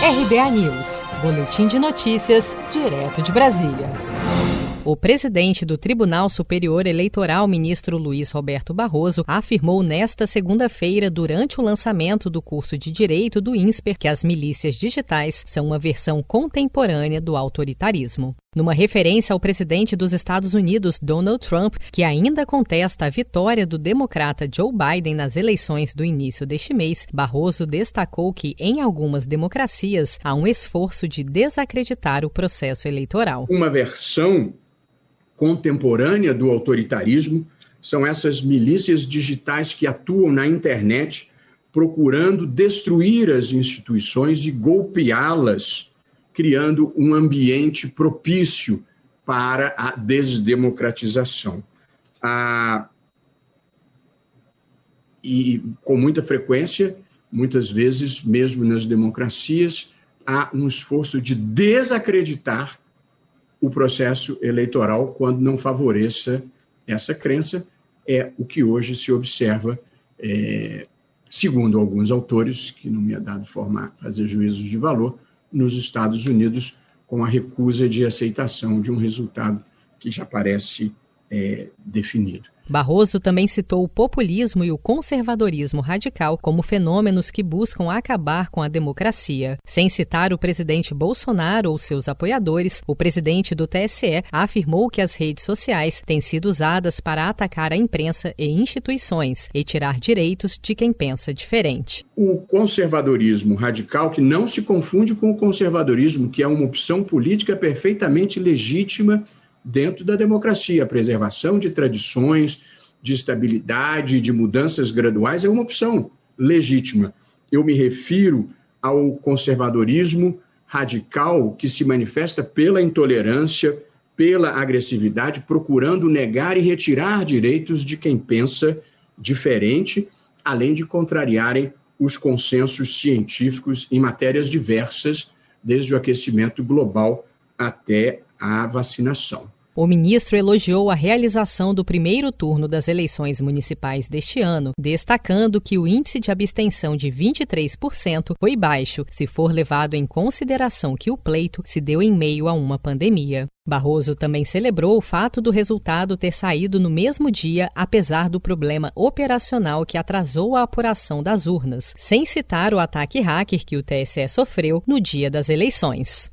RBA News, Boletim de Notícias, direto de Brasília. O presidente do Tribunal Superior Eleitoral, ministro Luiz Roberto Barroso, afirmou nesta segunda-feira, durante o lançamento do curso de Direito do INSPER, que as milícias digitais são uma versão contemporânea do autoritarismo. Numa referência ao presidente dos Estados Unidos, Donald Trump, que ainda contesta a vitória do democrata Joe Biden nas eleições do início deste mês, Barroso destacou que, em algumas democracias, há um esforço de desacreditar o processo eleitoral. Uma versão contemporânea do autoritarismo são essas milícias digitais que atuam na internet procurando destruir as instituições e golpeá-las, criando um ambiente propício para a desdemocratização. Ah, e com muita frequência, muitas vezes, mesmo nas democracias, há um esforço de desacreditar o processo eleitoral quando não favoreça essa crença, é o que hoje se observa, é, segundo alguns autores, que não me é dado formar, fazer juízos de valor, nos Estados Unidos, com a recusa de aceitação de um resultado que já parece é, definido. Barroso também citou o populismo e o conservadorismo radical como fenômenos que buscam acabar com a democracia. Sem citar o presidente Bolsonaro ou seus apoiadores, o presidente do TSE afirmou que as redes sociais têm sido usadas para atacar a imprensa e instituições e tirar direitos de quem pensa diferente. O conservadorismo radical, que não se confunde com o conservadorismo, que é uma opção política perfeitamente legítima dentro da democracia. A preservação de tradições, de estabilidade, de mudanças graduais é uma opção legítima. Eu me refiro ao conservadorismo radical que se manifesta pela intolerância, pela agressividade, procurando negar e retirar direitos de quem pensa diferente, além de contrariarem os consensos científicos em matérias diversas, desde o aquecimento global até a vacinação. O ministro elogiou a realização do primeiro turno das eleições municipais deste ano, destacando que o índice de abstenção de 23% foi baixo, se for levado em consideração que o pleito se deu em meio a uma pandemia. Barroso também celebrou o fato do resultado ter saído no mesmo dia, apesar do problema operacional que atrasou a apuração das urnas, sem citar o ataque hacker que o TSE sofreu no dia das eleições.